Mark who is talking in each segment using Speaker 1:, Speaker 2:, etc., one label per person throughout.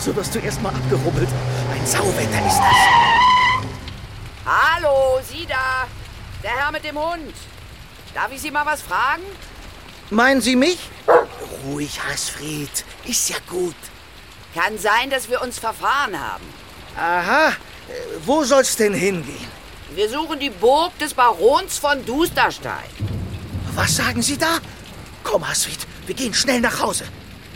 Speaker 1: so wirst du erstmal abgerubbelt. Ein Sauwetter ist das.
Speaker 2: Hallo, Sie da. Der Herr mit dem Hund. Darf ich Sie mal was fragen?
Speaker 1: Meinen Sie mich? Ruhig, Hasfried. Ist ja gut.
Speaker 2: Kann sein, dass wir uns verfahren haben.
Speaker 1: Aha. Äh, Wo soll's denn hingehen?
Speaker 2: Wir suchen die Burg des Barons von Dusterstein.
Speaker 1: Was sagen Sie da? Komm, Hasfried, wir gehen schnell nach Hause.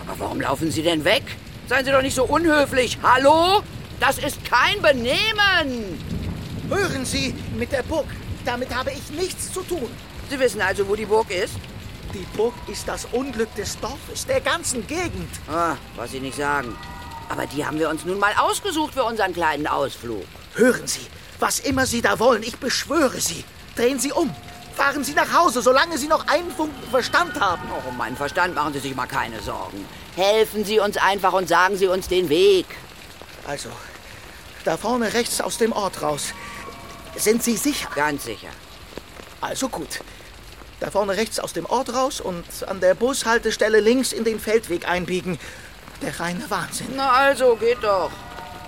Speaker 2: Aber warum laufen Sie denn weg? Seien Sie doch nicht so unhöflich. Hallo? Das ist kein Benehmen.
Speaker 1: Hören Sie, mit der Burg, damit habe ich nichts zu tun.
Speaker 2: Sie wissen also, wo die Burg ist?
Speaker 1: Die Burg ist das Unglück des Dorfes, der ganzen Gegend.
Speaker 2: Ah, was Sie nicht sagen. Aber die haben wir uns nun mal ausgesucht für unseren kleinen Ausflug.
Speaker 1: Hören Sie, was immer Sie da wollen, ich beschwöre Sie. Drehen Sie um. Fahren Sie nach Hause, solange Sie noch einen Funken Verstand haben.
Speaker 2: Oh, um meinen Verstand machen Sie sich mal keine Sorgen. Helfen Sie uns einfach und sagen Sie uns den Weg.
Speaker 1: Also, da vorne rechts aus dem Ort raus. Sind Sie sicher?
Speaker 2: Ganz sicher.
Speaker 1: Also gut. Da vorne rechts aus dem Ort raus und an der Bushaltestelle links in den Feldweg einbiegen. Der reine Wahnsinn.
Speaker 2: Na also, geht doch.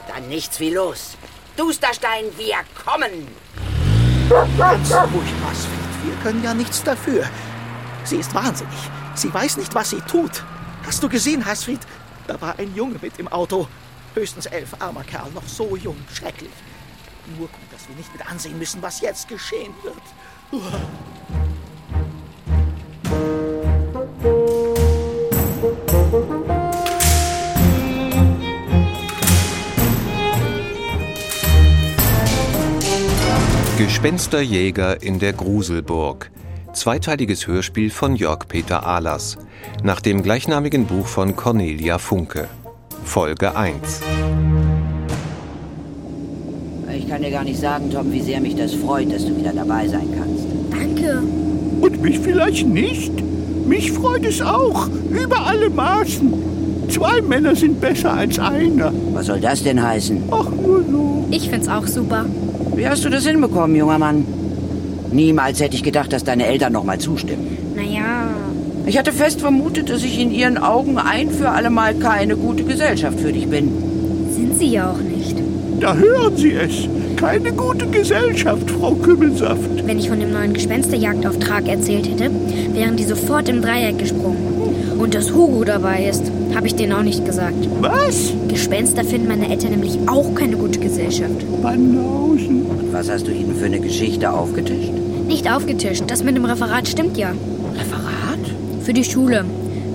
Speaker 2: Dann nichts wie los. Dusterstein, wir kommen.
Speaker 1: Ganz ruhig, Masfried. Wir können ja nichts dafür. Sie ist wahnsinnig. Sie weiß nicht, was sie tut. Hast du gesehen, Hasfried? Da war ein Junge mit im Auto. Höchstens elf, armer Kerl, noch so jung, schrecklich. Nur gut, dass wir nicht mit ansehen müssen, was jetzt geschehen wird.
Speaker 3: Gespensterjäger in der Gruselburg. Zweiteiliges Hörspiel von Jörg Peter Ahlers. Nach dem gleichnamigen Buch von Cornelia Funke. Folge 1.
Speaker 2: Ich kann dir gar nicht sagen, Tom, wie sehr mich das freut, dass du wieder dabei sein kannst.
Speaker 4: Danke.
Speaker 5: Und mich vielleicht nicht? Mich freut es auch, über alle Maßen. Zwei Männer sind besser als einer.
Speaker 2: Was soll das denn heißen?
Speaker 5: Ach, nur so.
Speaker 4: Ich find's auch super.
Speaker 2: Wie hast du das hinbekommen, junger Mann? Niemals hätte ich gedacht, dass deine Eltern noch mal zustimmen.
Speaker 4: Naja,
Speaker 2: Ich hatte fest vermutet, dass ich in ihren Augen ein für allemal keine gute Gesellschaft für dich bin.
Speaker 4: sind sie ja auch nicht.
Speaker 5: Da hören Sie es. Keine gute Gesellschaft, Frau Kümmelsaft.
Speaker 4: Wenn ich von dem neuen Gespensterjagdauftrag erzählt hätte, wären die sofort im Dreieck gesprungen. Und dass Hugo dabei ist, habe ich denen auch nicht gesagt.
Speaker 5: Was?
Speaker 4: Gespenster finden meine Eltern nämlich auch keine gute Gesellschaft.
Speaker 5: Banausen.
Speaker 2: Und was hast du ihnen für eine Geschichte aufgetischt?
Speaker 4: Nicht aufgetischt, das mit dem Referat stimmt ja.
Speaker 2: Referat?
Speaker 4: Für die Schule.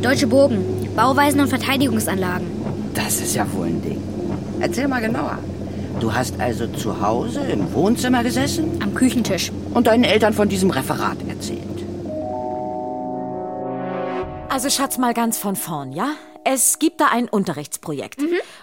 Speaker 4: Deutsche Burgen, Bauweisen und Verteidigungsanlagen.
Speaker 2: Das ist ja wohl ein Ding. Erzähl mal genauer. Du hast also zu Hause im Wohnzimmer gesessen
Speaker 4: Am Küchentisch.
Speaker 2: und deinen Eltern von diesem Referat erzählt.
Speaker 6: Also Schatz, mal ganz von vorn, ja? Es gibt da ein Unterrichtsprojekt.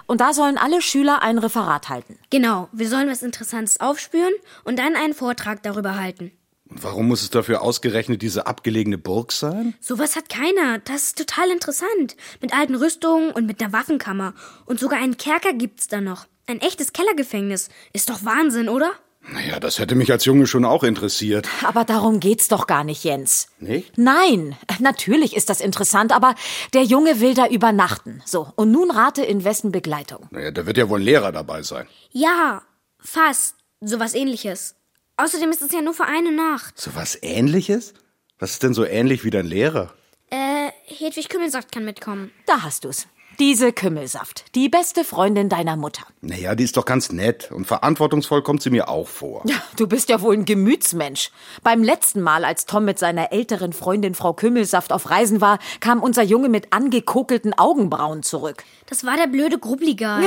Speaker 6: Und da sollen alle Schüler ein Referat halten.
Speaker 4: Genau, wir sollen was Interessantes aufspüren und dann einen Vortrag darüber halten.
Speaker 7: Und warum muss es dafür ausgerechnet diese abgelegene Burg sein?
Speaker 4: Sowas hat keiner. Das ist total interessant. Mit alten Rüstungen und mit einer Waffenkammer. Und sogar einen Kerker gibt's da noch. Ein echtes Kellergefängnis. Ist doch Wahnsinn, oder?
Speaker 7: Naja, das hätte mich als Junge schon auch interessiert.
Speaker 6: Aber darum geht's doch gar nicht, Jens.
Speaker 7: Nicht?
Speaker 6: Nein, natürlich ist das interessant, aber der Junge will da übernachten. So, und nun rate in wessen Begleitung.
Speaker 7: Naja, da wird ja wohl ein Lehrer dabei sein.
Speaker 4: Ja, fast. Sowas ähnliches. Außerdem ist es ja nur für eine Nacht.
Speaker 7: So was ähnliches? Was ist denn so ähnlich wie dein Lehrer?
Speaker 4: Äh, Hedwig Kümmelsaft kann mitkommen.
Speaker 6: Da hast du's. Diese Kümmelsaft, die beste Freundin deiner Mutter.
Speaker 7: Naja, die ist doch ganz nett und verantwortungsvoll kommt sie mir auch vor.
Speaker 6: Ja, du bist ja wohl ein Gemütsmensch. Beim letzten Mal, als Tom mit seiner älteren Freundin Frau Kümmelsaft auf Reisen war, kam unser Junge mit angekokelten Augenbrauen zurück.
Speaker 4: Das war der blöde Grubbli-Guy.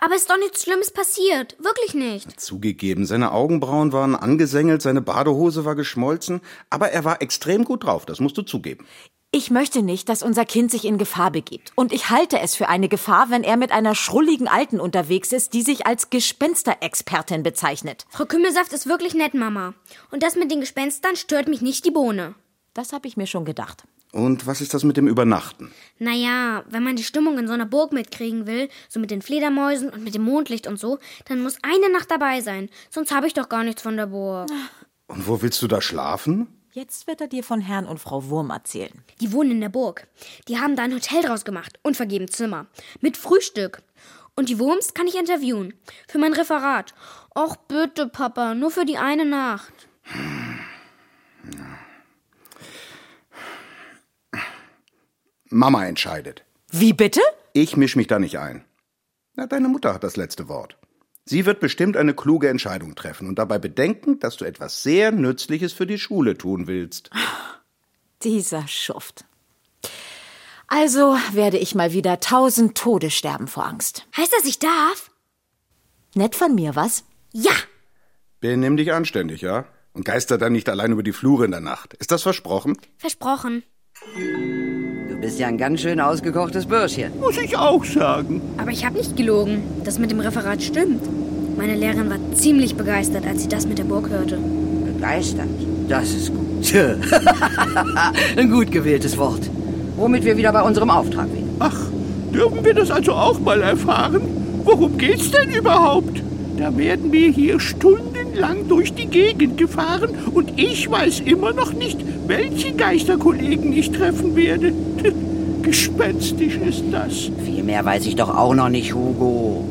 Speaker 4: Aber ist doch nichts Schlimmes passiert. Wirklich nicht.
Speaker 7: Zugegeben, seine Augenbrauen waren angesängelt, seine Badehose war geschmolzen, aber er war extrem gut drauf, das musst du zugeben.
Speaker 6: Ich möchte nicht, dass unser Kind sich in Gefahr begibt. Und ich halte es für eine Gefahr, wenn er mit einer schrulligen Alten unterwegs ist, die sich als Gespensterexpertin bezeichnet.
Speaker 4: Frau Kümmelsaft ist wirklich nett, Mama. Und das mit den Gespenstern stört mich nicht die Bohne.
Speaker 6: Das habe ich mir schon gedacht.
Speaker 7: Und was ist das mit dem Übernachten?
Speaker 4: Naja, wenn man die Stimmung in so einer Burg mitkriegen will, so mit den Fledermäusen und mit dem Mondlicht und so, dann muss eine Nacht dabei sein. Sonst habe ich doch gar nichts von der Burg.
Speaker 7: Und wo willst du da schlafen?
Speaker 6: Jetzt wird er dir von Herrn und Frau Wurm erzählen.
Speaker 4: Die wohnen in der Burg. Die haben da ein Hotel draus gemacht und vergeben Zimmer. Mit Frühstück. Und die Wurms kann ich interviewen. Für mein Referat. Och bitte, Papa, nur für die eine Nacht.
Speaker 7: Mama entscheidet.
Speaker 6: Wie bitte?
Speaker 7: Ich misch mich da nicht ein. Na, deine Mutter hat das letzte Wort. Sie wird bestimmt eine kluge Entscheidung treffen und dabei bedenken, dass du etwas sehr Nützliches für die Schule tun willst.
Speaker 6: Dieser Schuft. Also werde ich mal wieder tausend Tode sterben vor Angst.
Speaker 4: Heißt das, ich darf?
Speaker 6: Nett von mir, was?
Speaker 4: Ja!
Speaker 7: Benimm dich anständig, ja? Und geister dann nicht allein über die Flure in der Nacht. Ist das versprochen?
Speaker 4: Versprochen.
Speaker 2: Du bist ja ein ganz schön ausgekochtes Bürschchen.
Speaker 5: Muss ich auch sagen.
Speaker 4: Aber ich habe nicht gelogen. Das mit dem Referat stimmt. Meine Lehrerin war ziemlich begeistert, als sie das mit der Burg hörte.
Speaker 2: Begeistert. Das ist gut. ein gut gewähltes Wort. Womit wir wieder bei unserem Auftrag wären.
Speaker 5: Ach, dürfen wir das also auch mal erfahren? Worum geht's denn überhaupt? Da werden wir hier stundenlang durch die Gegend gefahren und ich weiß immer noch nicht, welche Geisterkollegen ich treffen werde. Gespenstisch ist das.
Speaker 2: Viel mehr weiß ich doch auch noch nicht, Hugo.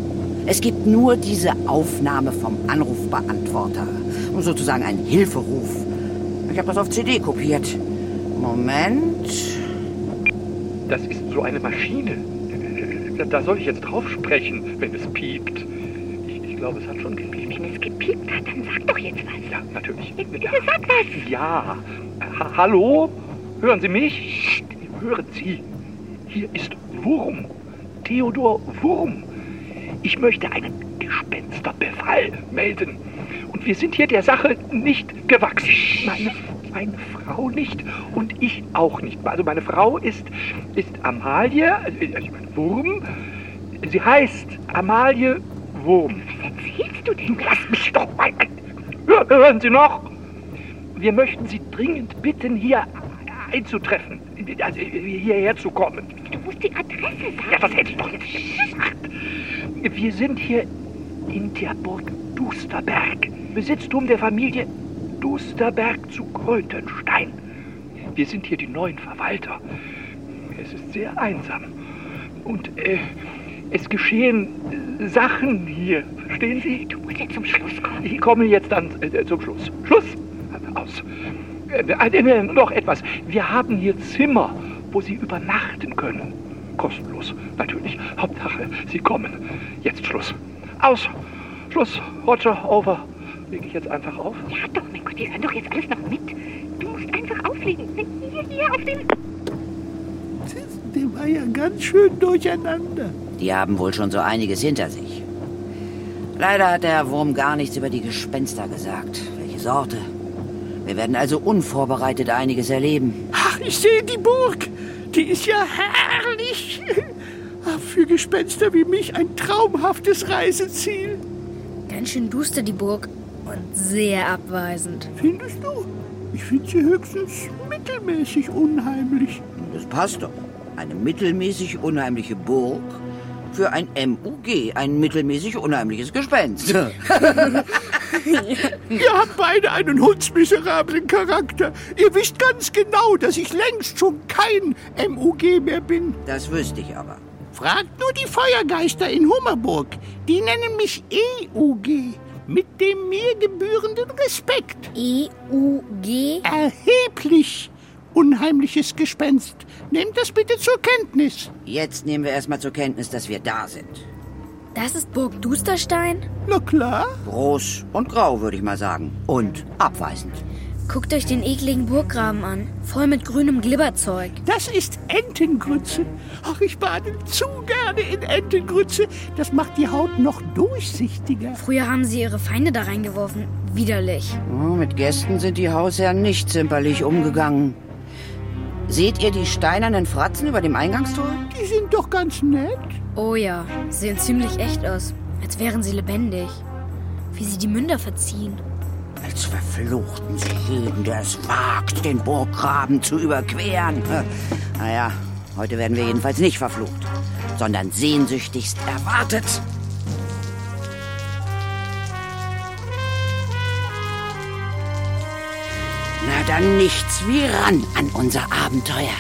Speaker 2: Es gibt nur diese Aufnahme vom Anrufbeantworter. Sozusagen ein Hilferuf. Ich habe das auf CD kopiert. Moment.
Speaker 8: Das ist so eine Maschine. Da- Da soll ich jetzt drauf sprechen, wenn es piept. Ich, glaube, es hat schon gepiept.
Speaker 9: Wenn es gepiept hat, dann sag doch jetzt was.
Speaker 8: Ja, natürlich.
Speaker 9: Bitte
Speaker 8: Ja.
Speaker 9: sag was.
Speaker 8: Ja. Ha Hallo? Hören Sie mich? Hören Sie. Hier ist Wurm. Theodor Wurm. Ich möchte einen Gespensterbefall melden. Und wir sind hier der Sache nicht gewachsen. Meine, meine Frau nicht und ich auch nicht. Also meine Frau ist, ist Amalie, äh, ich meine Wurm. Sie heißt Amalie Wurm.
Speaker 9: Erzählst du denn?
Speaker 8: Lass mich doch mal. Hör- Hören Sie noch? Wir möchten Sie dringend bitten, hier einzutreffen. Also hierher zu kommen.
Speaker 9: Du musst die Adresse sagen.
Speaker 8: Ja, das hätte ich doch jetzt gesagt. Wir sind hier in der Burg Dusterberg. Besitztum der Familie Dusterberg zu Krötenstein. Wir sind hier die neuen Verwalter. Es ist sehr einsam. Und äh, es geschehen Sachen hier. Verstehen Sie?
Speaker 9: Du musst jetzt zum Schluss kommen.
Speaker 8: Ich komme jetzt dann äh, zum Schluss. Schluss! Aus. Äh, äh, äh, noch etwas. Wir haben hier Zimmer, wo Sie übernachten können. Kostenlos, natürlich. Hauptsache, Sie kommen. Jetzt Schluss. Aus. Schluss. Roger, over. Lege ich jetzt einfach auf?
Speaker 9: Ja doch, mein Gott, die hören doch jetzt alles noch mit. Du musst einfach auflegen. Hier, hier, auf den...
Speaker 5: Der war ja ganz schön durcheinander.
Speaker 2: Die haben wohl schon so einiges hinter sich. Leider hat der Herr Wurm gar nichts über die Gespenster gesagt. Welche Sorte? Wir werden also unvorbereitet einiges erleben.
Speaker 5: Ach, ich sehe die Burg. Die ist ja herrlich. Ach, Für Gespenster wie mich ein traumhaftes Reiseziel.
Speaker 4: Ganz schön duster die Burg und sehr abweisend.
Speaker 5: Findest du? Ich finde sie höchstens mittelmäßig unheimlich.
Speaker 2: Das passt doch. Eine mittelmäßig unheimliche Burg für ein MUG, ein mittelmäßig unheimliches Gespenst.
Speaker 5: Ihr habt beide einen hundsmiserablen Charakter. Ihr wisst ganz genau, dass ich längst schon kein MUG mehr bin.
Speaker 2: Das wüsste ich aber.
Speaker 5: Fragt nur die Feuergeister in Hummerburg. Die nennen mich EUG. Mit dem mir gebührenden Respekt.
Speaker 4: E-U-G?
Speaker 5: Erheblich unheimliches Gespenst. Nehmt das bitte zur Kenntnis.
Speaker 2: Jetzt nehmen wir erstmal zur Kenntnis, dass wir da sind.
Speaker 4: Das ist Burg Dusterstein?
Speaker 5: Na klar.
Speaker 2: Groß und grau, würde ich mal sagen. Und abweisend.
Speaker 4: Guckt euch den ekligen Burggraben an. Voll mit grünem Glibberzeug.
Speaker 5: Das ist Entengrütze. Ach, ich bade zu gerne in Entengrütze. Das macht die Haut noch durchsichtiger.
Speaker 4: Früher haben sie ihre Feinde da reingeworfen. Widerlich.
Speaker 2: Oh, mit Gästen sind die Hausherren nicht zimperlich umgegangen. Seht ihr die steinernen Fratzen über dem Eingangstor?
Speaker 5: Die sind doch ganz nett.
Speaker 4: Oh ja, sehen ziemlich echt aus. Als wären sie lebendig. Wie sie die Münder verziehen.
Speaker 2: Als verfluchten sie jeden, der es wagt, den Burggraben zu überqueren. Naja, heute werden wir jedenfalls nicht verflucht, sondern sehnsüchtigst erwartet. Dann nichts wie ran an unser Abenteuer.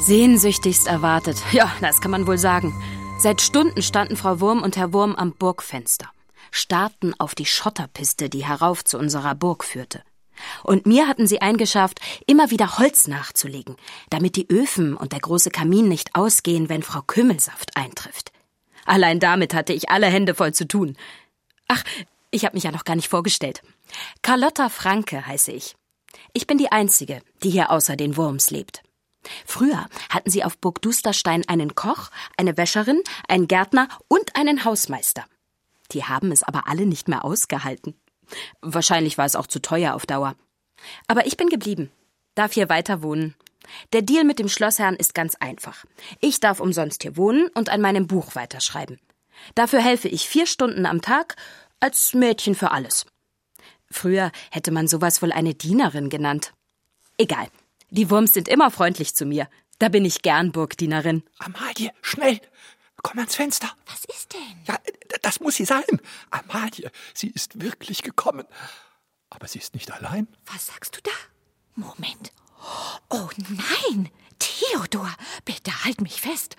Speaker 6: Sehnsüchtigst erwartet. Ja, das kann man wohl sagen. Seit Stunden standen Frau Wurm und Herr Wurm am Burgfenster, starrten auf die Schotterpiste, die herauf zu unserer Burg führte. Und mir hatten sie eingeschafft, immer wieder Holz nachzulegen, damit die Öfen und der große Kamin nicht ausgehen, wenn Frau Kümmelsaft eintrifft. Allein damit hatte ich alle Hände voll zu tun. Ach, ich habe mich ja noch gar nicht vorgestellt. Carlotta Franke heiße ich. Ich bin die Einzige, die hier außer den Wurms lebt. Früher hatten sie auf Burg Dusterstein einen Koch, eine Wäscherin, einen Gärtner und einen Hausmeister. Die haben es aber alle nicht mehr ausgehalten. Wahrscheinlich war es auch zu teuer auf Dauer. Aber ich bin geblieben, darf hier weiter wohnen. Der Deal mit dem Schlossherrn ist ganz einfach. Ich darf umsonst hier wohnen und an meinem Buch weiterschreiben. Dafür helfe ich vier Stunden am Tag als Mädchen für alles. Früher hätte man sowas wohl eine Dienerin genannt. Egal. Die Wurms sind immer freundlich zu mir. Da bin ich gern Burgdienerin.
Speaker 10: Amalie, schnell! Komm ans Fenster.
Speaker 9: Was ist denn?
Speaker 10: Ja, das muss sie sein. Amalie, sie ist wirklich gekommen. Aber sie ist nicht allein.
Speaker 9: Was sagst du da? Moment. Oh nein! Theodor, bitte halt mich fest.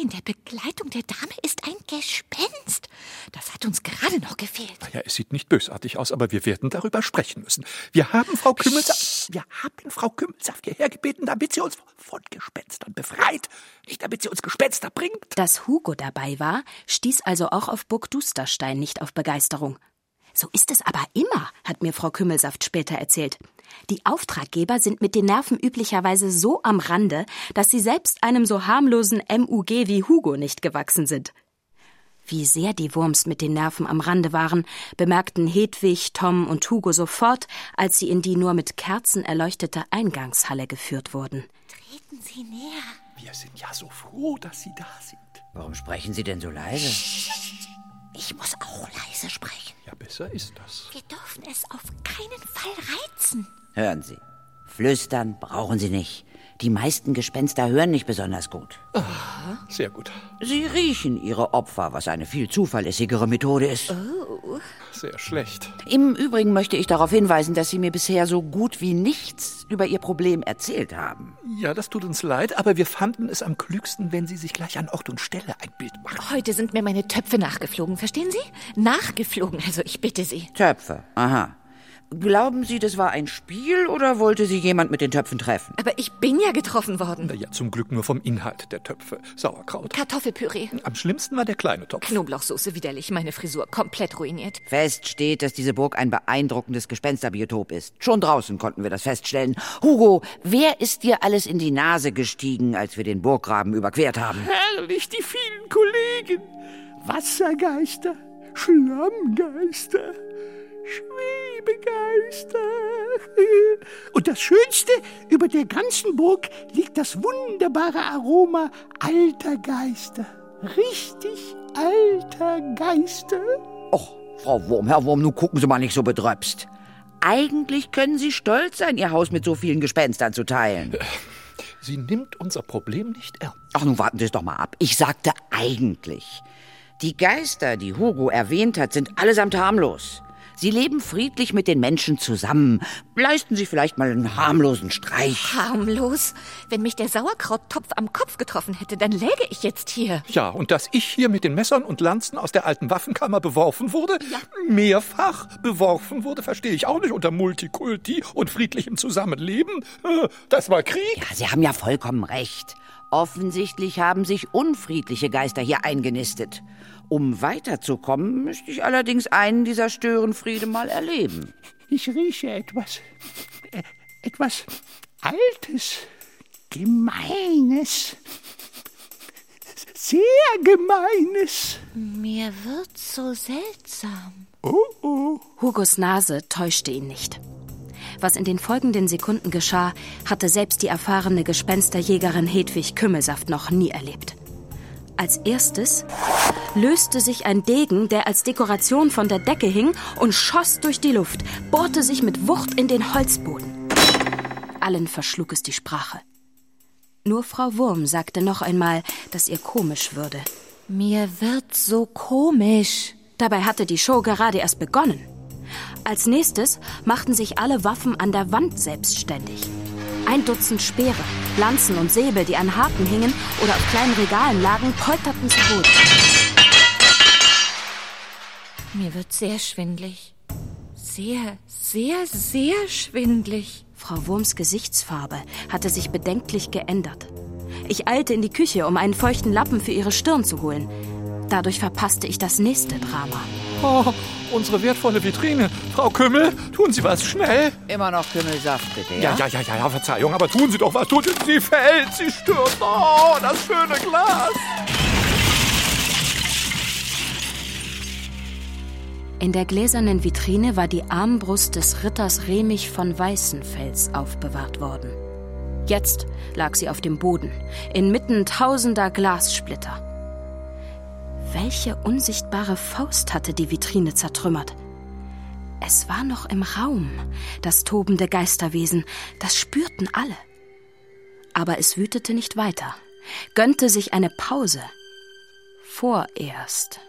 Speaker 9: In der Begleitung der Dame ist ein Gespenst. Das hat uns gerade noch gefehlt.
Speaker 10: Naja, es sieht nicht bösartig aus, aber wir werden darüber sprechen müssen. Wir haben Frau Kümmelsaft, wir haben Frau Kümmelsaft hierher gebeten, damit sie uns von Gespenstern befreit, nicht damit sie uns Gespenster bringt.
Speaker 6: Dass Hugo dabei war, stieß also auch auf Burg Dusterstein nicht auf Begeisterung. So ist es aber immer, hat mir Frau Kümmelsaft später erzählt. Die Auftraggeber sind mit den Nerven üblicherweise so am Rande, dass sie selbst einem so harmlosen MUG wie Hugo nicht gewachsen sind. Wie sehr die Wurms mit den Nerven am Rande waren, bemerkten Hedwig, Tom und Hugo sofort, als sie in die nur mit Kerzen erleuchtete Eingangshalle geführt wurden.
Speaker 9: Treten Sie näher.
Speaker 10: Wir sind ja so froh, dass Sie da sind.
Speaker 2: Warum sprechen Sie denn so leise?
Speaker 9: Ich muss auch leise sprechen.
Speaker 10: Ja, besser ist das.
Speaker 9: Wir dürfen es auf keinen Fall reizen.
Speaker 2: Hören Sie. Flüstern brauchen Sie nicht. Die meisten Gespenster hören nicht besonders gut.
Speaker 10: Sehr gut.
Speaker 2: Sie riechen ihre Opfer, was eine viel zuverlässigere Methode ist.
Speaker 10: Sehr schlecht.
Speaker 2: Im Übrigen möchte ich darauf hinweisen, dass Sie mir bisher so gut wie nichts über Ihr Problem erzählt haben.
Speaker 10: Ja, das tut uns leid, aber wir fanden es am klügsten, wenn Sie sich gleich an Ort und Stelle ein Bild machen.
Speaker 9: Heute sind mir meine Töpfe nachgeflogen, verstehen Sie? Nachgeflogen, also ich bitte Sie.
Speaker 2: Töpfe, aha. Glauben Sie, das war ein Spiel oder wollte Sie jemand mit den Töpfen treffen?
Speaker 9: Aber ich bin ja getroffen worden.
Speaker 10: Naja, zum Glück nur vom Inhalt der Töpfe. Sauerkraut.
Speaker 9: Kartoffelpüree.
Speaker 10: Am schlimmsten war der kleine Topf.
Speaker 9: Knoblauchsoße widerlich, meine Frisur komplett ruiniert.
Speaker 2: Fest steht, dass diese Burg ein beeindruckendes Gespensterbiotop ist. Schon draußen konnten wir das feststellen. Hugo, wer ist dir alles in die Nase gestiegen, als wir den Burggraben überquert haben?
Speaker 5: Herrlich, die vielen Kollegen. Wassergeister, Schlammgeister, Schwebegeister. Und das Schönste, über der ganzen Burg liegt das wunderbare Aroma alter Geister. Richtig alter Geister.
Speaker 2: Och, Frau Wurm, Herr Wurm, nun gucken Sie mal nicht so bedröpst. Eigentlich können Sie stolz sein, Ihr Haus mit so vielen Gespenstern zu teilen.
Speaker 10: Sie nimmt unser Problem nicht ernst.
Speaker 2: Ach, nun warten Sie es doch mal ab. Ich sagte eigentlich. Die Geister, die Hugo erwähnt hat, sind allesamt harmlos. Sie leben friedlich mit den Menschen zusammen. Leisten Sie vielleicht mal einen harmlosen Streich.
Speaker 9: Harmlos. Wenn mich der Sauerkrauttopf am Kopf getroffen hätte, dann läge ich jetzt hier.
Speaker 10: Ja, und dass ich hier mit den Messern und Lanzen aus der alten Waffenkammer beworfen wurde, mehrfach beworfen wurde, verstehe ich auch nicht unter Multikulti und friedlichem Zusammenleben. Äh, Das war Krieg.
Speaker 2: Ja, Sie haben ja vollkommen recht. Offensichtlich haben sich unfriedliche Geister hier eingenistet. Um weiterzukommen, müsste ich allerdings einen dieser Störenfriede mal erleben.
Speaker 5: Ich rieche etwas. Äh, etwas Altes, Gemeines. Sehr Gemeines.
Speaker 9: Mir wird so seltsam.
Speaker 5: Oh, oh.
Speaker 6: Hugos Nase täuschte ihn nicht. Was in den folgenden Sekunden geschah, hatte selbst die erfahrene Gespensterjägerin Hedwig Kümmelsaft noch nie erlebt. Als erstes löste sich ein Degen, der als Dekoration von der Decke hing, und schoss durch die Luft, bohrte sich mit Wucht in den Holzboden. Allen verschlug es die Sprache. Nur Frau Wurm sagte noch einmal, dass ihr komisch würde.
Speaker 9: Mir wird so komisch.
Speaker 6: Dabei hatte die Show gerade erst begonnen. Als nächstes machten sich alle Waffen an der Wand selbstständig. Ein Dutzend Speere, Lanzen und Säbel, die an Haken hingen oder auf kleinen Regalen lagen, polterten zu Boden.
Speaker 9: Mir wird sehr schwindlig. Sehr, sehr, sehr schwindlig.
Speaker 6: Frau Wurms Gesichtsfarbe hatte sich bedenklich geändert. Ich eilte in die Küche, um einen feuchten Lappen für ihre Stirn zu holen. Dadurch verpasste ich das nächste Drama.
Speaker 8: Oh, unsere wertvolle Vitrine. Frau Kümmel, tun Sie was schnell.
Speaker 2: Immer noch Kümmelsaft, bitte,
Speaker 8: Ja, ja, ja, ja, ja, Verzeihung, aber tun Sie doch was. Tun Sie, sie fällt, sie stürzt. Oh, das schöne Glas.
Speaker 6: In der gläsernen Vitrine war die Armbrust des Ritters Remich von Weißenfels aufbewahrt worden. Jetzt lag sie auf dem Boden, inmitten tausender Glassplitter. Welche unsichtbare Faust hatte die Vitrine zertrümmert? Es war noch im Raum, das tobende Geisterwesen, das spürten alle. Aber es wütete nicht weiter, gönnte sich eine Pause. Vorerst.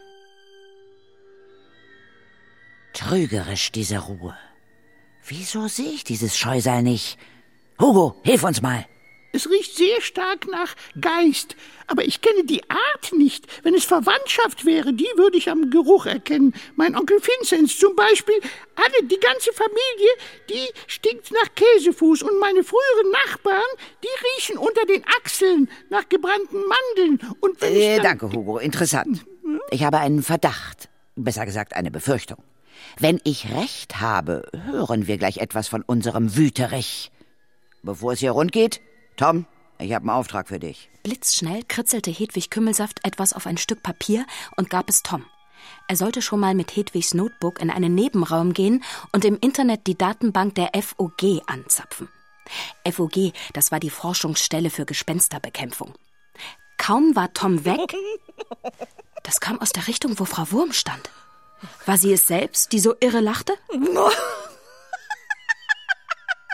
Speaker 2: Trügerisch, diese Ruhe. Wieso sehe ich dieses Scheusal nicht? Hugo, hilf uns mal.
Speaker 5: Es riecht sehr stark nach Geist, aber ich kenne die Art nicht. Wenn es Verwandtschaft wäre, die würde ich am Geruch erkennen. Mein Onkel Vinzenz zum Beispiel, alle, die ganze Familie, die stinkt nach Käsefuß und meine früheren Nachbarn, die riechen unter den Achseln nach gebrannten Mandeln. Und wenn
Speaker 2: Äh, danke, Hugo. Interessant. Ich habe einen Verdacht. Besser gesagt, eine Befürchtung. Wenn ich recht habe, hören wir gleich etwas von unserem Wüterich. Bevor es hier rund geht, Tom, ich habe einen Auftrag für dich.
Speaker 6: Blitzschnell kritzelte Hedwig Kümmelsaft etwas auf ein Stück Papier und gab es Tom. Er sollte schon mal mit Hedwigs Notebook in einen Nebenraum gehen und im Internet die Datenbank der FOG anzapfen. FOG, das war die Forschungsstelle für Gespensterbekämpfung. Kaum war Tom weg, das kam aus der Richtung, wo Frau Wurm stand. War sie es selbst, die so irre lachte?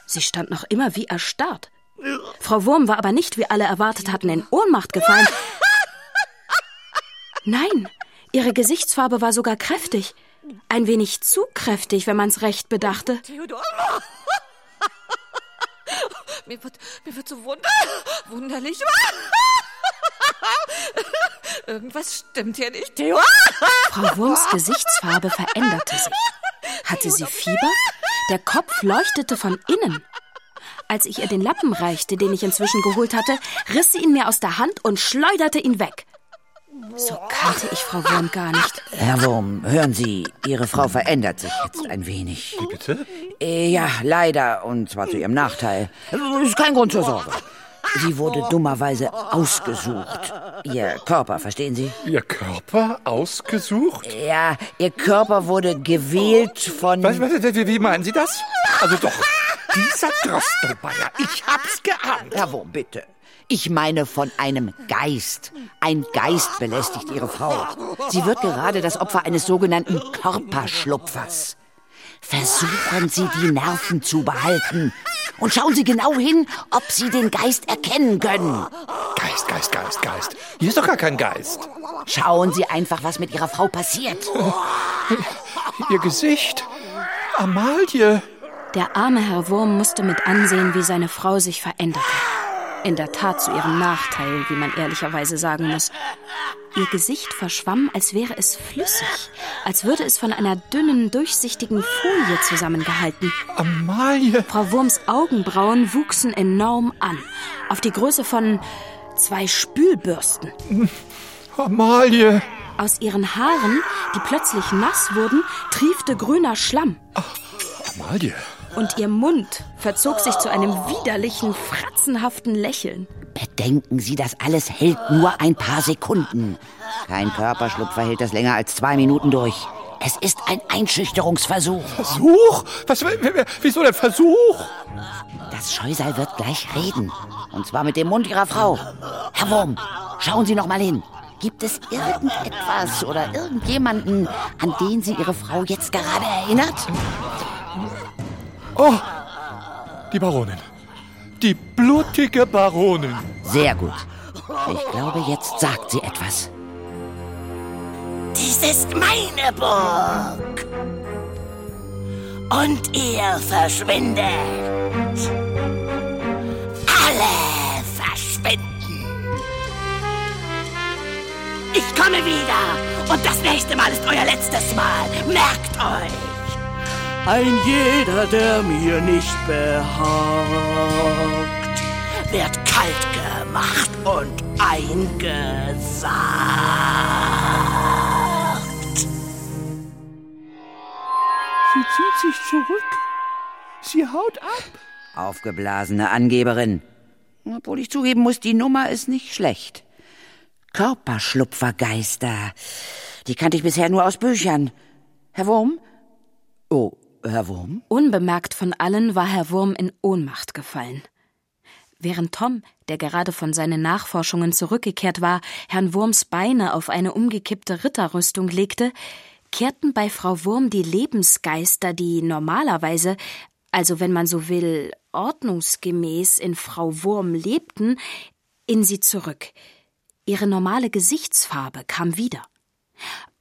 Speaker 6: Sie stand noch immer wie erstarrt. Frau Wurm war aber nicht, wie alle erwartet hatten, in Ohnmacht gefallen. Nein, ihre Gesichtsfarbe war sogar kräftig. Ein wenig zu kräftig, wenn man's recht bedachte.
Speaker 9: Theodor. mir, wird, mir wird so wunder, wunderlich. Irgendwas stimmt hier nicht, Theo.
Speaker 6: Frau Wurms Gesichtsfarbe veränderte sich. Hatte sie Fieber? Der Kopf leuchtete von innen. Als ich ihr den Lappen reichte, den ich inzwischen geholt hatte, riss sie ihn mir aus der Hand und schleuderte ihn weg. So kannte ich Frau Wurm gar nicht.
Speaker 2: Herr Wurm, hören Sie, Ihre Frau verändert sich jetzt ein wenig.
Speaker 8: Wie bitte?
Speaker 2: Äh, ja, leider, und zwar zu Ihrem Nachteil. Ist kein Grund zur Sorge. Sie wurde dummerweise ausgesucht. Ihr Körper, verstehen Sie?
Speaker 8: Ihr Körper ausgesucht?
Speaker 2: Ja, Ihr Körper wurde gewählt von...
Speaker 8: Was, was, wie, wie meinen Sie das? Also doch, dieser Drostenbayer, ich hab's geahnt.
Speaker 2: Herr Wurm, bitte. Ich meine von einem Geist. Ein Geist belästigt Ihre Frau. Sie wird gerade das Opfer eines sogenannten Körperschlupfers. Versuchen Sie, die Nerven zu behalten. Und schauen Sie genau hin, ob Sie den Geist erkennen können.
Speaker 8: Geist, Geist, Geist, Geist. Hier ist doch gar kein Geist.
Speaker 2: Schauen Sie einfach, was mit Ihrer Frau passiert.
Speaker 8: Ihr Gesicht. Amalie.
Speaker 6: Der arme Herr Wurm musste mit ansehen, wie seine Frau sich veränderte. In der Tat zu ihrem Nachteil, wie man ehrlicherweise sagen muss. Ihr Gesicht verschwamm, als wäre es flüssig, als würde es von einer dünnen, durchsichtigen Folie zusammengehalten.
Speaker 8: Amalie.
Speaker 6: Frau Wurms Augenbrauen wuchsen enorm an, auf die Größe von zwei Spülbürsten.
Speaker 8: Amalie.
Speaker 6: Aus ihren Haaren, die plötzlich nass wurden, triefte grüner Schlamm.
Speaker 8: Amalie.
Speaker 6: Und ihr Mund verzog sich zu einem widerlichen, fratzenhaften Lächeln.
Speaker 2: Bedenken Sie, das alles hält nur ein paar Sekunden. Kein Körperschlupfer hält das länger als zwei Minuten durch. Es ist ein Einschüchterungsversuch.
Speaker 8: Versuch? Was, wieso der Versuch?
Speaker 2: Das Scheusal wird gleich reden. Und zwar mit dem Mund Ihrer Frau. Herr Wurm, schauen Sie noch mal hin. Gibt es irgendetwas oder irgendjemanden, an den Sie Ihre Frau jetzt gerade erinnert?
Speaker 8: Oh, die Baronin. Die blutige Baronin.
Speaker 2: Sehr gut. Ich glaube, jetzt sagt sie etwas.
Speaker 11: Dies ist meine Burg. Und ihr verschwindet. alle verschwinden. Ich komme wieder und das nächste Mal ist euer letztes Mal. Merkt euch.
Speaker 1: Ein jeder, der mir nicht behagt,
Speaker 11: wird kalt gemacht und eingesagt.
Speaker 5: Sie zieht sich zurück. Sie haut ab.
Speaker 2: Aufgeblasene Angeberin. Obwohl ich zugeben muss, die Nummer ist nicht schlecht. Körperschlupfergeister. Die kannte ich bisher nur aus Büchern. Herr Wurm? Oh, Herr Wurm?
Speaker 6: Unbemerkt von allen war Herr Wurm in Ohnmacht gefallen. Während Tom, der gerade von seinen Nachforschungen zurückgekehrt war, Herrn Wurms Beine auf eine umgekippte Ritterrüstung legte, kehrten bei Frau Wurm die Lebensgeister, die normalerweise, also wenn man so will, ordnungsgemäß in Frau Wurm lebten, in sie zurück. Ihre normale Gesichtsfarbe kam wieder.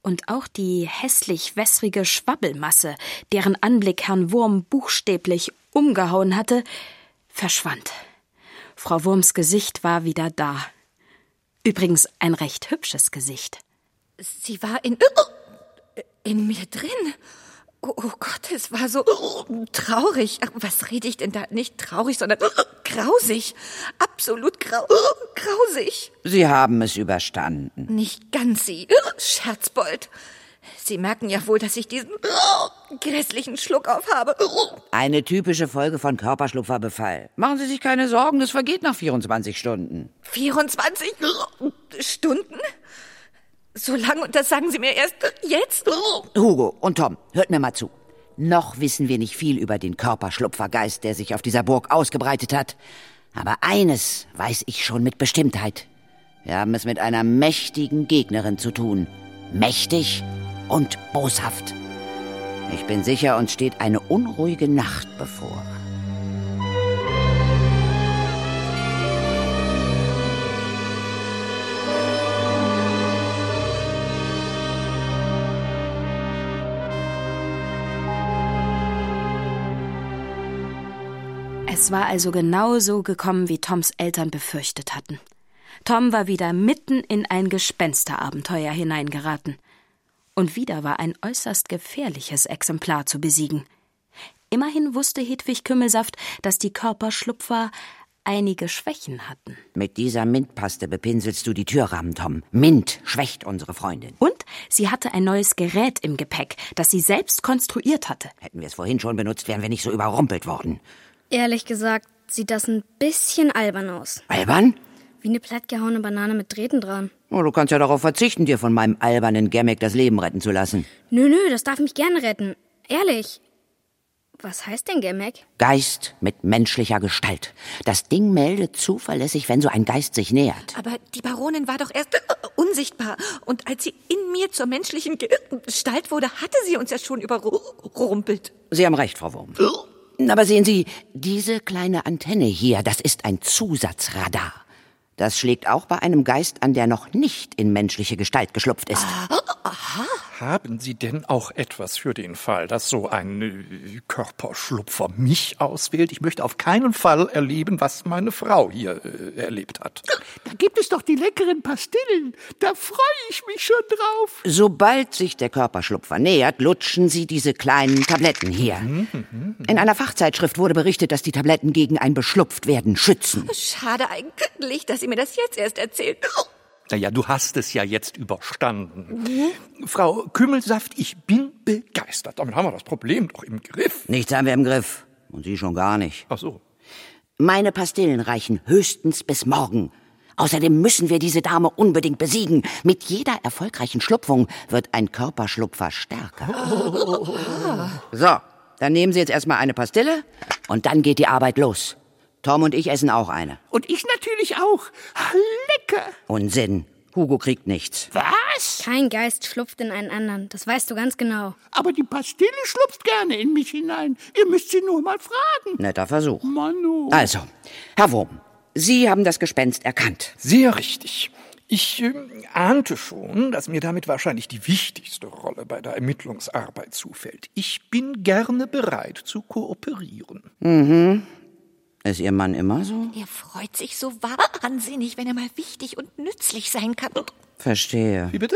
Speaker 6: Und auch die hässlich wässrige Schwabbelmasse, deren Anblick Herrn Wurm buchstäblich umgehauen hatte, verschwand. Frau Wurms Gesicht war wieder da. Übrigens ein recht hübsches Gesicht.
Speaker 9: Sie war in, in mir drin. Oh, oh Gott, es war so traurig. Ach, was rede ich denn da? Nicht traurig, sondern grausig. Absolut grau grausig.
Speaker 2: Sie haben es überstanden.
Speaker 9: Nicht ganz Sie, Scherzbold. Sie merken ja wohl, dass ich diesen grässlichen Schluck auf habe.
Speaker 2: Eine typische Folge von Körperschlupferbefall. Machen Sie sich keine Sorgen, das vergeht nach 24 Stunden.
Speaker 9: 24 Stunden? So lang und das sagen Sie mir erst jetzt?
Speaker 2: Hugo und Tom, hört mir mal zu. Noch wissen wir nicht viel über den Körperschlupfergeist, der sich auf dieser Burg ausgebreitet hat. Aber eines weiß ich schon mit Bestimmtheit. Wir haben es mit einer mächtigen Gegnerin zu tun. Mächtig und boshaft. Ich bin sicher, uns steht eine unruhige Nacht bevor.
Speaker 6: Es war also genau so gekommen, wie Toms Eltern befürchtet hatten. Tom war wieder mitten in ein Gespensterabenteuer hineingeraten. Und wieder war ein äußerst gefährliches Exemplar zu besiegen. Immerhin wusste Hedwig Kümmelsaft, dass die Körperschlupfer einige Schwächen hatten.
Speaker 2: Mit dieser Mintpaste bepinselst du die Türrahmen, Tom. Mint schwächt unsere Freundin.
Speaker 6: Und sie hatte ein neues Gerät im Gepäck, das sie selbst konstruiert hatte.
Speaker 2: Hätten wir es vorhin schon benutzt, wären wir nicht so überrumpelt worden.
Speaker 4: Ehrlich gesagt sieht das ein bisschen albern aus.
Speaker 2: Albern?
Speaker 4: Wie eine plattgehauene Banane mit Drähten dran.
Speaker 2: Oh, du kannst ja darauf verzichten, dir von meinem albernen Gemmick das Leben retten zu lassen.
Speaker 4: Nö, nö, das darf mich gerne retten. Ehrlich. Was heißt denn Gemek?
Speaker 2: Geist mit menschlicher Gestalt. Das Ding meldet zuverlässig, wenn so ein Geist sich nähert.
Speaker 9: Aber die Baronin war doch erst äh, unsichtbar. Und als sie in mir zur menschlichen Gestalt wurde, hatte sie uns ja schon überrumpelt.
Speaker 2: Sie haben recht, Frau Wurm. Aber sehen Sie, diese kleine Antenne hier, das ist ein Zusatzradar. Das schlägt auch bei einem Geist an, der noch nicht in menschliche Gestalt geschlupft ist.
Speaker 9: Aha.
Speaker 10: Haben Sie denn auch etwas für den Fall, dass so ein äh, Körperschlupfer mich auswählt? Ich möchte auf keinen Fall erleben, was meine Frau hier äh, erlebt hat.
Speaker 5: Da gibt es doch die leckeren Pastillen. Da freue ich mich schon drauf.
Speaker 2: Sobald sich der Körperschlupfer nähert, lutschen Sie diese kleinen Tabletten hier. In einer Fachzeitschrift wurde berichtet, dass die Tabletten gegen ein Beschlupftwerden schützen.
Speaker 9: Schade eigentlich, dass Sie mir das jetzt erst erzählen.
Speaker 10: Naja, du hast es ja jetzt überstanden. Frau Kümmelsaft, ich bin begeistert. Damit haben wir das Problem doch im Griff.
Speaker 2: Nichts haben wir im Griff. Und Sie schon gar nicht.
Speaker 10: Ach so.
Speaker 2: Meine Pastillen reichen höchstens bis morgen. Außerdem müssen wir diese Dame unbedingt besiegen. Mit jeder erfolgreichen Schlupfung wird ein Körperschlupfer stärker. So, dann nehmen Sie jetzt erstmal eine Pastille und dann geht die Arbeit los. Tom und ich essen auch eine.
Speaker 5: Und ich natürlich auch. Lecker.
Speaker 2: Unsinn. Hugo kriegt nichts.
Speaker 5: Was?
Speaker 4: Kein Geist schlupft in einen anderen. Das weißt du ganz genau.
Speaker 5: Aber die Pastille schlupft gerne in mich hinein. Ihr müsst sie nur mal fragen.
Speaker 2: Netter Versuch.
Speaker 5: Manu.
Speaker 2: Also, Herr Wurm, Sie haben das Gespenst erkannt.
Speaker 10: Sehr richtig. Ich äh, ahnte schon, dass mir damit wahrscheinlich die wichtigste Rolle bei der Ermittlungsarbeit zufällt. Ich bin gerne bereit zu kooperieren.
Speaker 2: Mhm. Ist Ihr Mann immer so?
Speaker 9: Er freut sich so wahnsinnig, wenn er mal wichtig und nützlich sein kann.
Speaker 2: Verstehe.
Speaker 10: Wie bitte?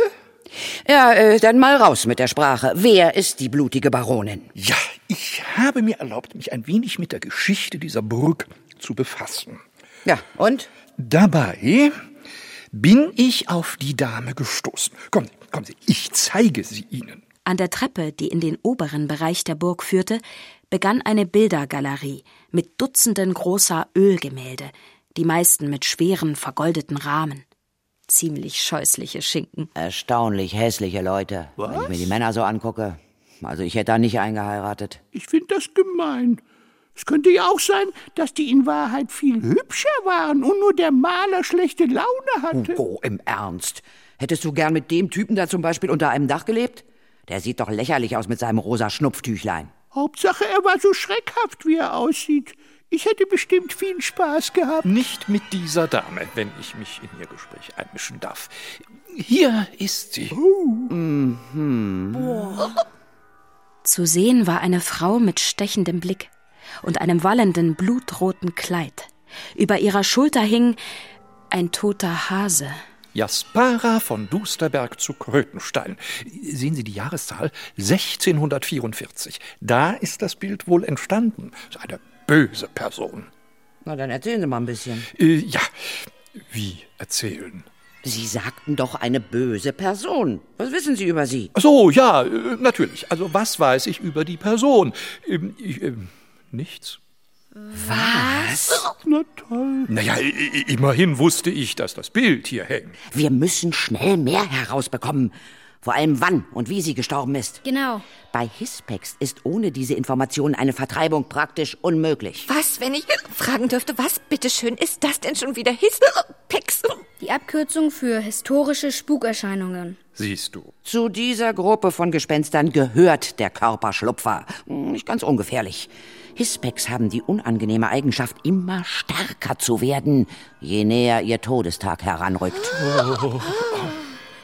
Speaker 2: Ja, äh, dann mal raus mit der Sprache. Wer ist die blutige Baronin?
Speaker 10: Ja, ich habe mir erlaubt, mich ein wenig mit der Geschichte dieser Burg zu befassen.
Speaker 2: Ja, und?
Speaker 10: Dabei bin ich auf die Dame gestoßen. Kommen Sie, kommen Sie, ich zeige sie Ihnen.
Speaker 6: An der Treppe, die in den oberen Bereich der Burg führte, begann eine Bildergalerie mit Dutzenden großer Ölgemälde, die meisten mit schweren, vergoldeten Rahmen. Ziemlich scheußliche Schinken.
Speaker 2: Erstaunlich hässliche Leute, wenn ich mir die Männer so angucke. Also ich hätte da nicht eingeheiratet.
Speaker 5: Ich finde das gemein. Es könnte ja auch sein, dass die in Wahrheit viel hübscher waren und nur der Maler schlechte Laune hatte.
Speaker 2: Hugo, im Ernst. Hättest du gern mit dem Typen da zum Beispiel unter einem Dach gelebt? Der sieht doch lächerlich aus mit seinem rosa Schnupftüchlein.
Speaker 5: Hauptsache, er war so schreckhaft, wie er aussieht. Ich hätte bestimmt viel Spaß gehabt.
Speaker 10: Nicht mit dieser Dame, wenn ich mich in ihr Gespräch einmischen darf. Hier ist sie.
Speaker 6: Zu sehen war eine Frau mit stechendem Blick und einem wallenden, blutroten Kleid. Über ihrer Schulter hing ein toter Hase.
Speaker 10: Jaspara von Dusterberg zu Krötenstein. Sehen Sie die Jahreszahl? 1644. Da ist das Bild wohl entstanden. Eine böse Person.
Speaker 2: Na, dann erzählen Sie mal ein bisschen.
Speaker 10: Äh, ja, wie erzählen?
Speaker 2: Sie sagten doch eine böse Person. Was wissen Sie über sie?
Speaker 10: Ach So, ja, äh, natürlich. Also, was weiß ich über die Person? Ähm, ich, ähm, nichts.
Speaker 2: Was?
Speaker 5: Na toll.
Speaker 10: Naja, immerhin wusste ich, dass das Bild hier hängt.
Speaker 2: Wir müssen schnell mehr herausbekommen. Vor allem wann und wie sie gestorben ist.
Speaker 4: Genau.
Speaker 2: Bei Hispex ist ohne diese Informationen eine Vertreibung praktisch unmöglich.
Speaker 9: Was, wenn ich fragen dürfte, was bitteschön ist das denn schon wieder Hispex?
Speaker 4: Die Abkürzung für historische Spukerscheinungen.
Speaker 10: Siehst du.
Speaker 2: Zu dieser Gruppe von Gespenstern gehört der Körperschlupfer. Hm, Nicht ganz ungefährlich. Hispex haben die unangenehme Eigenschaft, immer stärker zu werden, je näher ihr Todestag heranrückt.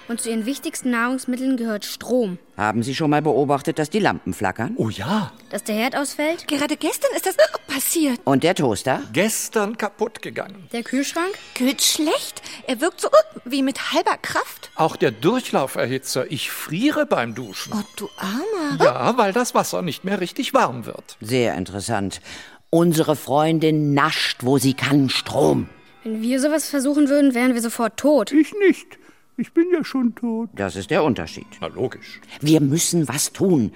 Speaker 4: Und zu ihren wichtigsten Nahrungsmitteln gehört Strom.
Speaker 2: Haben Sie schon mal beobachtet, dass die Lampen flackern?
Speaker 10: Oh ja,
Speaker 4: Dass der Herd ausfällt?
Speaker 9: Gerade gestern ist das passiert.
Speaker 2: Und der Toaster?
Speaker 10: gestern kaputt gegangen.
Speaker 4: Der Kühlschrank?
Speaker 9: Geht schlecht. Er wirkt so wie mit halber Kraft.
Speaker 10: Auch der Durchlauferhitzer. Ich friere beim Duschen.
Speaker 9: Oh, du Armer.
Speaker 10: Ja, weil das Wasser nicht mehr richtig warm wird.
Speaker 2: Sehr interessant. Unsere Freundin nascht, wo sie kann, Strom.
Speaker 4: Wenn wir sowas versuchen würden, wären wir sofort tot.
Speaker 5: Ich nicht. Ich bin ja schon tot.
Speaker 2: Das ist der Unterschied.
Speaker 10: Na, logisch.
Speaker 2: Wir müssen was tun.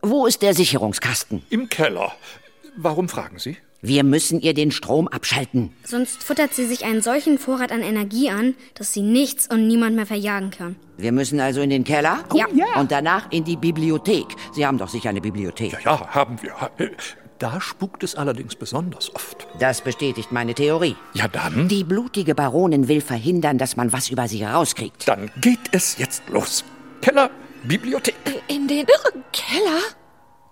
Speaker 2: Wo ist der Sicherungskasten?
Speaker 10: Im Keller. Warum fragen Sie?
Speaker 2: Wir müssen ihr den Strom abschalten.
Speaker 4: Sonst futtert sie sich einen solchen Vorrat an Energie an, dass sie nichts und niemand mehr verjagen kann.
Speaker 2: Wir müssen also in den Keller?
Speaker 4: Ja.
Speaker 5: ja.
Speaker 2: Und danach in die Bibliothek. Sie haben doch sicher eine Bibliothek.
Speaker 10: Ja, ja, haben wir. Da spukt es allerdings besonders oft.
Speaker 2: Das bestätigt meine Theorie.
Speaker 10: Ja, dann.
Speaker 2: Die blutige Baronin will verhindern, dass man was über sie herauskriegt.
Speaker 10: Dann geht es jetzt los. Keller, Bibliothek.
Speaker 9: In den Keller?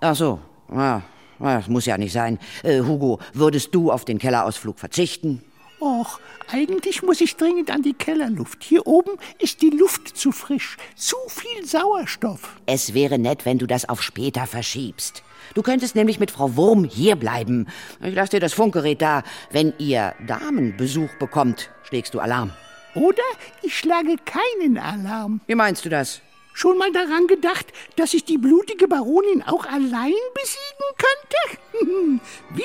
Speaker 2: Ach so. Ja, das muss ja nicht sein. Äh, Hugo, würdest du auf den Kellerausflug verzichten?
Speaker 5: Och, eigentlich muss ich dringend an die Kellerluft. Hier oben ist die Luft zu frisch. Zu viel Sauerstoff.
Speaker 2: Es wäre nett, wenn du das auf später verschiebst. Du könntest nämlich mit Frau Wurm hierbleiben. Ich lass dir das Funkgerät da. Wenn ihr Damenbesuch bekommt, schlägst du Alarm.
Speaker 5: Oder ich schlage keinen Alarm.
Speaker 2: Wie meinst du das?
Speaker 5: Schon mal daran gedacht, dass ich die blutige Baronin auch allein besiegen könnte? Wie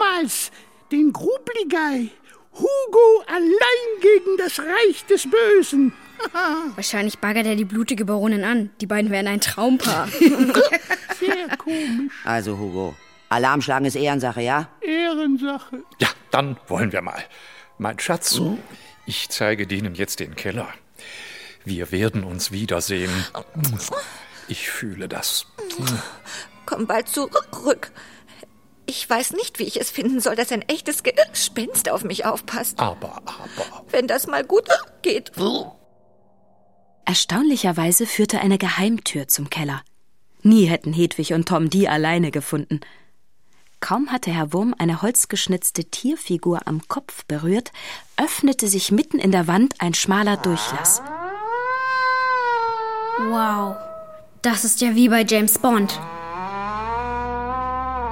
Speaker 5: damals, den Grubligei. Hugo allein gegen das Reich des Bösen.
Speaker 4: Wahrscheinlich baggert er die blutige Baronin an. Die beiden wären ein Traumpaar.
Speaker 5: Sehr komisch.
Speaker 2: Also, Hugo, Alarm schlagen ist Ehrensache, ja?
Speaker 5: Ehrensache.
Speaker 10: Ja, dann wollen wir mal. Mein Schatz, ich zeige denen jetzt den Keller. Wir werden uns wiedersehen. Ich fühle das.
Speaker 9: Komm bald zurück. Ich weiß nicht, wie ich es finden soll, dass ein echtes Gespenst auf mich aufpasst.
Speaker 10: Aber, aber.
Speaker 9: Wenn das mal gut geht.
Speaker 6: Erstaunlicherweise führte eine Geheimtür zum Keller. Nie hätten Hedwig und Tom die alleine gefunden. Kaum hatte Herr Wurm eine holzgeschnitzte Tierfigur am Kopf berührt, öffnete sich mitten in der Wand ein schmaler Durchlass.
Speaker 4: wow. Das ist ja wie bei James Bond.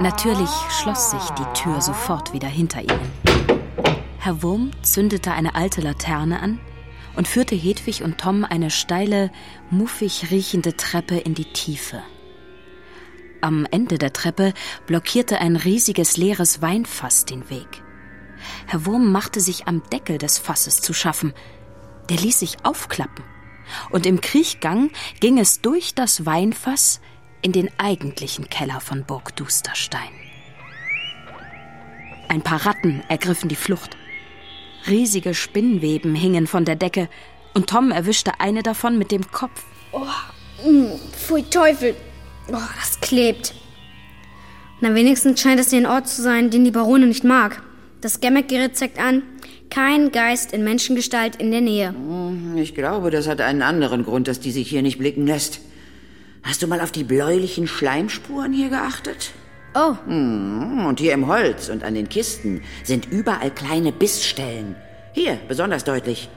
Speaker 6: Natürlich schloss sich die Tür sofort wieder hinter ihnen. Herr Wurm zündete eine alte Laterne an und führte Hedwig und Tom eine steile, muffig riechende Treppe in die Tiefe. Am Ende der Treppe blockierte ein riesiges leeres Weinfass den Weg. Herr Wurm machte sich am Deckel des Fasses zu schaffen. Der ließ sich aufklappen. Und im Kriechgang ging es durch das Weinfass in den eigentlichen Keller von Burg Dusterstein. Ein paar Ratten ergriffen die Flucht. Riesige Spinnweben hingen von der Decke und Tom erwischte eine davon mit dem Kopf.
Speaker 4: Oh, mh, pfui Teufel. Oh, das klebt. Na, wenigstens scheint es hier ein Ort zu sein, den die Barone nicht mag. Das Gemmeck-Gerät zeigt an, kein Geist in Menschengestalt in der Nähe.
Speaker 2: Hm, Ich glaube, das hat einen anderen Grund, dass die sich hier nicht blicken lässt. Hast du mal auf die bläulichen Schleimspuren hier geachtet?
Speaker 4: Oh.
Speaker 2: Hm, Und hier im Holz und an den Kisten sind überall kleine Bissstellen. Hier, besonders deutlich.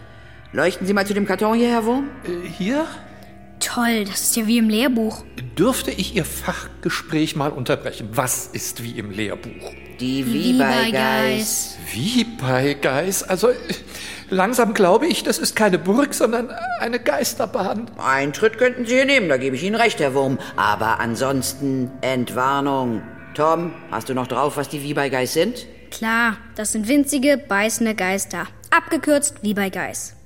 Speaker 2: Leuchten Sie mal zu dem Karton hier, Herr Wurm?
Speaker 10: Hier?
Speaker 4: Toll, das ist ja wie im Lehrbuch.
Speaker 10: Dürfte ich Ihr Fachgespräch mal unterbrechen? Was ist wie im Lehrbuch?
Speaker 2: Die
Speaker 4: Wie bei Geis.
Speaker 10: Wie bei Geis? Also, äh, langsam glaube ich, das ist keine Burg, sondern eine Geisterbahn.
Speaker 2: Eintritt könnten Sie hier nehmen, da gebe ich Ihnen recht, Herr Wurm. Aber ansonsten Entwarnung. Tom, hast du noch drauf, was die Wiebergeis sind?
Speaker 4: Klar, das sind winzige, beißende Geister. Abgekürzt wie bei Geis.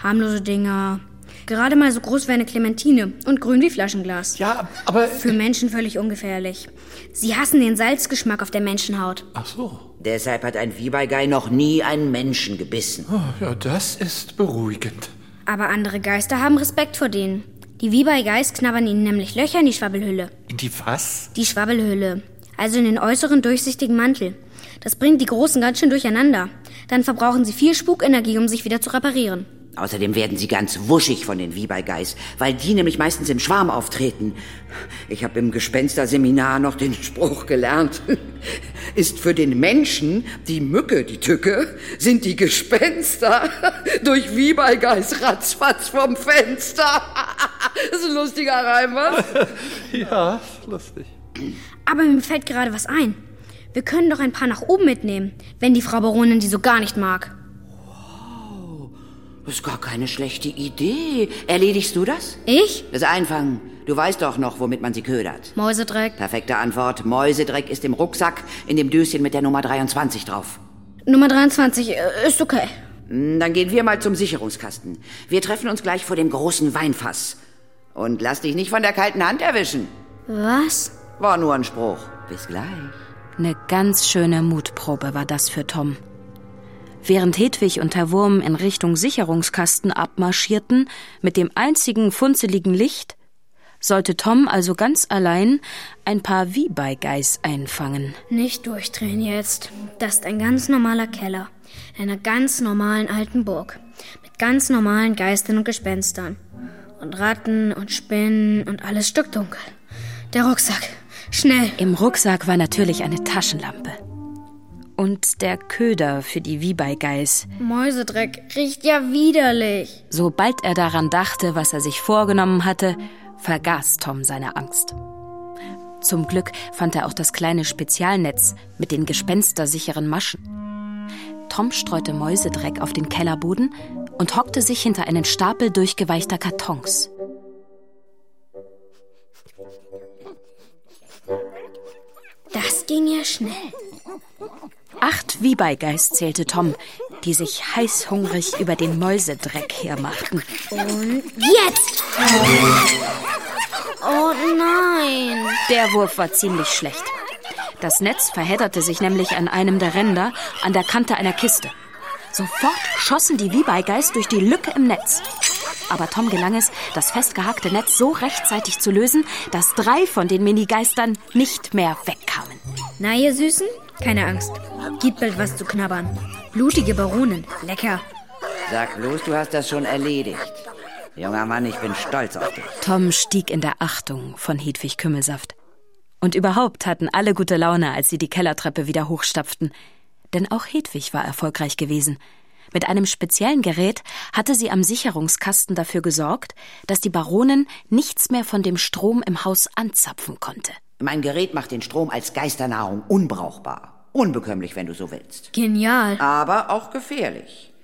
Speaker 4: Harmlose Dinger. Gerade mal so groß wie eine Clementine und grün wie Flaschenglas.
Speaker 10: Ja, aber.
Speaker 4: Für Menschen völlig ungefährlich. Sie hassen den Salzgeschmack auf der Menschenhaut.
Speaker 10: Ach so.
Speaker 2: Deshalb hat ein Wiebergei noch nie einen Menschen gebissen.
Speaker 10: Oh, ja, das ist beruhigend.
Speaker 4: Aber andere Geister haben Respekt vor denen. Die Wiebergeis knabbern ihnen nämlich Löcher in die Schwabbelhülle.
Speaker 10: In die was?
Speaker 4: Die Schwabbelhülle. Also in den äußeren durchsichtigen Mantel. Das bringt die Großen ganz schön durcheinander. Dann verbrauchen sie viel Spukenergie, um sich wieder zu reparieren.
Speaker 2: Außerdem werden sie ganz wuschig von den Wiebergeis, weil die nämlich meistens im Schwarm auftreten. Ich habe im Gespensterseminar noch den Spruch gelernt. Ist für den Menschen die Mücke die Tücke, sind die Gespenster durch Wiebergeis ratzfatz vom Fenster. Das ist ein lustiger Reim, was?
Speaker 10: Ja, lustig.
Speaker 4: Aber mir fällt gerade was ein. Wir können doch ein paar nach oben mitnehmen, wenn die Frau Baronin die so gar nicht mag.
Speaker 2: Das ist gar keine schlechte Idee. Erledigst du das?
Speaker 4: Ich?
Speaker 2: Das Einfangen. Du weißt doch noch, womit man sie ködert.
Speaker 4: Mäusedreck.
Speaker 2: Perfekte Antwort. Mäusedreck ist im Rucksack in dem Döschen mit der Nummer 23 drauf.
Speaker 4: Nummer 23 äh, ist okay.
Speaker 2: Hm, Dann gehen wir mal zum Sicherungskasten. Wir treffen uns gleich vor dem großen Weinfass. Und lass dich nicht von der kalten Hand erwischen.
Speaker 4: Was?
Speaker 2: War nur ein Spruch. Bis gleich.
Speaker 6: Eine ganz schöne Mutprobe war das für Tom. Während Hedwig und Herr Wurm in Richtung Sicherungskasten abmarschierten, mit dem einzigen funzeligen Licht, sollte Tom also ganz allein ein paar Wiebergeis einfangen.
Speaker 4: Nicht durchdrehen jetzt. Das ist ein ganz normaler Keller. In einer ganz normalen alten Burg. Mit ganz normalen Geistern und Gespenstern. Und Ratten und Spinnen und alles stockdunkel. Der Rucksack. Schnell.
Speaker 6: Im Rucksack war natürlich eine Taschenlampe. Und der Köder für die Wiebergeis.
Speaker 4: Mäusedreck riecht ja widerlich.
Speaker 6: Sobald er daran dachte, was er sich vorgenommen hatte, vergaß Tom seine Angst. Zum Glück fand er auch das kleine Spezialnetz mit den gespenstersicheren Maschen. Tom streute Mäusedreck auf den Kellerboden und hockte sich hinter einen Stapel durchgeweichter Kartons.
Speaker 4: Das ging ja schnell.
Speaker 6: Acht Wiebergeis zählte Tom, die sich heißhungrig über den Mäusedreck hermachten.
Speaker 4: Und jetzt! Oh nein!
Speaker 6: Der Wurf war ziemlich schlecht. Das Netz verhedderte sich nämlich an einem der Ränder an der Kante einer Kiste. Sofort schossen die Wiebergeis durch die Lücke im Netz. Aber Tom gelang es, das festgehackte Netz so rechtzeitig zu lösen, dass drei von den Minigeistern nicht mehr wegkamen.
Speaker 4: Na, ihr Süßen? Keine Angst. Gibt bald was zu knabbern. Blutige Baronen. Lecker.
Speaker 2: Sag bloß, du hast das schon erledigt. Junger Mann, ich bin stolz auf dich.
Speaker 6: Tom stieg in der Achtung von Hedwig Kümmelsaft. Und überhaupt hatten alle gute Laune, als sie die Kellertreppe wieder hochstapften. Denn auch Hedwig war erfolgreich gewesen. Mit einem speziellen Gerät hatte sie am Sicherungskasten dafür gesorgt, dass die Baronin nichts mehr von dem Strom im Haus anzapfen konnte.
Speaker 2: Mein Gerät macht den Strom als Geisternahrung unbrauchbar. Unbekömmlich, wenn du so willst.
Speaker 4: Genial.
Speaker 2: Aber auch gefährlich.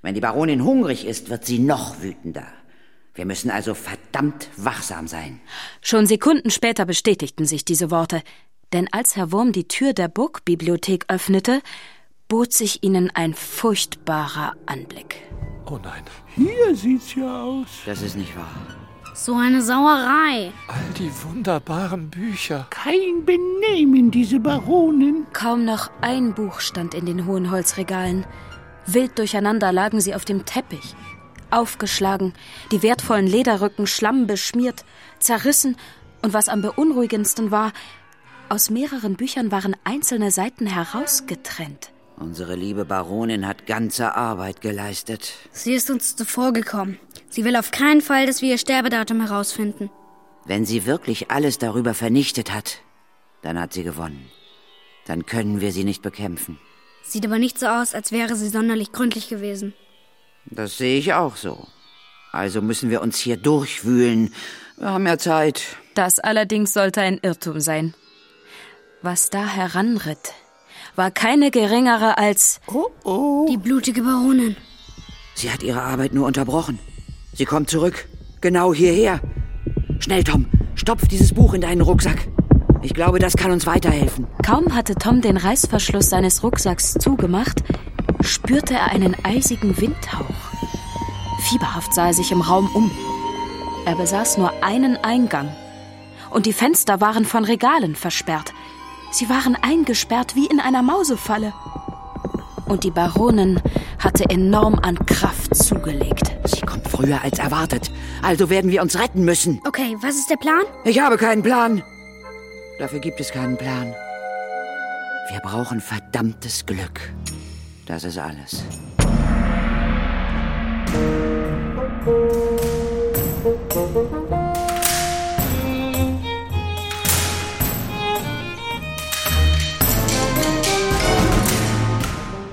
Speaker 2: Wenn die Baronin hungrig ist, wird sie noch wütender. Wir müssen also verdammt wachsam sein.
Speaker 6: Schon Sekunden später bestätigten sich diese Worte, denn als Herr Wurm die Tür der Burgbibliothek öffnete, bot sich ihnen ein furchtbarer Anblick.
Speaker 10: Oh nein.
Speaker 5: Hier sieht's ja aus.
Speaker 2: Das ist nicht wahr.
Speaker 4: So eine Sauerei.
Speaker 10: All die wunderbaren Bücher.
Speaker 5: Kein Benehmen, diese Baronin.
Speaker 6: Kaum noch ein Buch stand in den hohen Holzregalen. Wild durcheinander lagen sie auf dem Teppich. Aufgeschlagen, die wertvollen Lederrücken schlammbeschmiert, zerrissen und was am beunruhigendsten war, aus mehreren Büchern waren einzelne Seiten herausgetrennt.
Speaker 2: Unsere liebe Baronin hat ganze Arbeit geleistet.
Speaker 4: Sie ist uns zuvorgekommen. Sie will auf keinen Fall, dass wir ihr Sterbedatum herausfinden.
Speaker 2: Wenn sie wirklich alles darüber vernichtet hat, dann hat sie gewonnen. Dann können wir sie nicht bekämpfen.
Speaker 4: Sieht aber nicht so aus, als wäre sie sonderlich gründlich gewesen.
Speaker 2: Das sehe ich auch so. Also müssen wir uns hier durchwühlen. Wir haben ja Zeit.
Speaker 6: Das allerdings sollte ein Irrtum sein. Was da heranritt, war keine geringere als
Speaker 5: Oh oh.
Speaker 4: Die blutige Baronin.
Speaker 2: Sie hat ihre Arbeit nur unterbrochen. Sie kommt zurück. Genau hierher. Schnell, Tom. Stopf dieses Buch in deinen Rucksack. Ich glaube, das kann uns weiterhelfen.
Speaker 6: Kaum hatte Tom den Reißverschluss seines Rucksacks zugemacht, spürte er einen eisigen Windhauch. Fieberhaft sah er sich im Raum um. Er besaß nur einen Eingang. Und die Fenster waren von Regalen versperrt. Sie waren eingesperrt wie in einer Mausefalle. Und die Baronin hatte enorm an Kraft zugelegt.
Speaker 2: Früher als erwartet. Also werden wir uns retten müssen.
Speaker 4: Okay, was ist der Plan?
Speaker 2: Ich habe keinen Plan. Dafür gibt es keinen Plan. Wir brauchen verdammtes Glück. Das ist alles.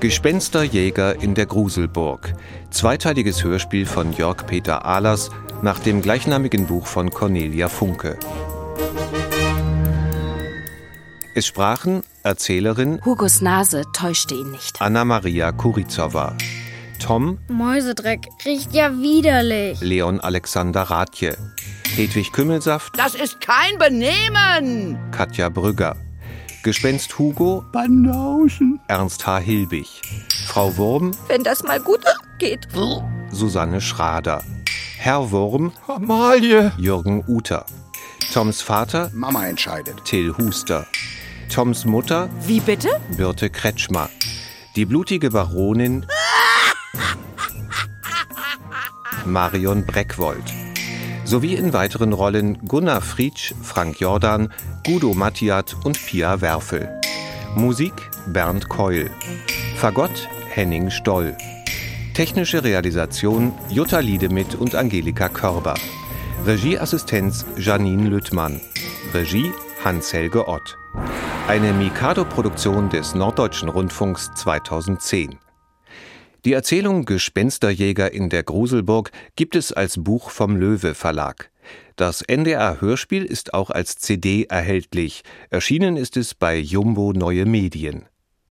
Speaker 3: Gespensterjäger in der Gruselburg. Zweiteiliges Hörspiel von Jörg Peter Ahlers nach dem gleichnamigen Buch von Cornelia Funke. Es sprachen Erzählerin
Speaker 6: Hugos Nase täuschte ihn nicht.
Speaker 3: Anna-Maria Kurizowa, Tom
Speaker 4: Mäusedreck riecht ja widerlich.
Speaker 3: Leon Alexander Rathje, Hedwig Kümmelsaft,
Speaker 2: Das ist kein Benehmen!
Speaker 3: Katja Brügger, Gespenst Hugo,
Speaker 5: Banausen.
Speaker 3: Ernst H. Hilbig, Frau Wurm,
Speaker 9: Wenn das mal gut geht.
Speaker 3: Susanne Schrader, Herr Wurm,
Speaker 10: Amalie!
Speaker 3: Jürgen Uter, Toms Vater,
Speaker 7: Mama entscheidet.
Speaker 3: Till Huster, Toms Mutter,
Speaker 9: Wie bitte?
Speaker 3: Birte Kretschmer, die blutige Baronin, Marion Breckwold, sowie in weiteren Rollen Gunnar Frietsch, Frank Jordan, Guido Mattiat und Pia Werfel. Musik Bernd Keul. Fagott Henning Stoll. Technische Realisation Jutta Liedemit und Angelika Körber. Regieassistenz Janine Lüttmann. Regie Hans-Helge Ott. Eine Mikado-Produktion des Norddeutschen Rundfunks 2010. Die Erzählung Gespensterjäger in der Gruselburg gibt es als Buch vom Löwe Verlag. Das NDR Hörspiel ist auch als CD erhältlich. Erschienen ist es bei Jumbo Neue Medien.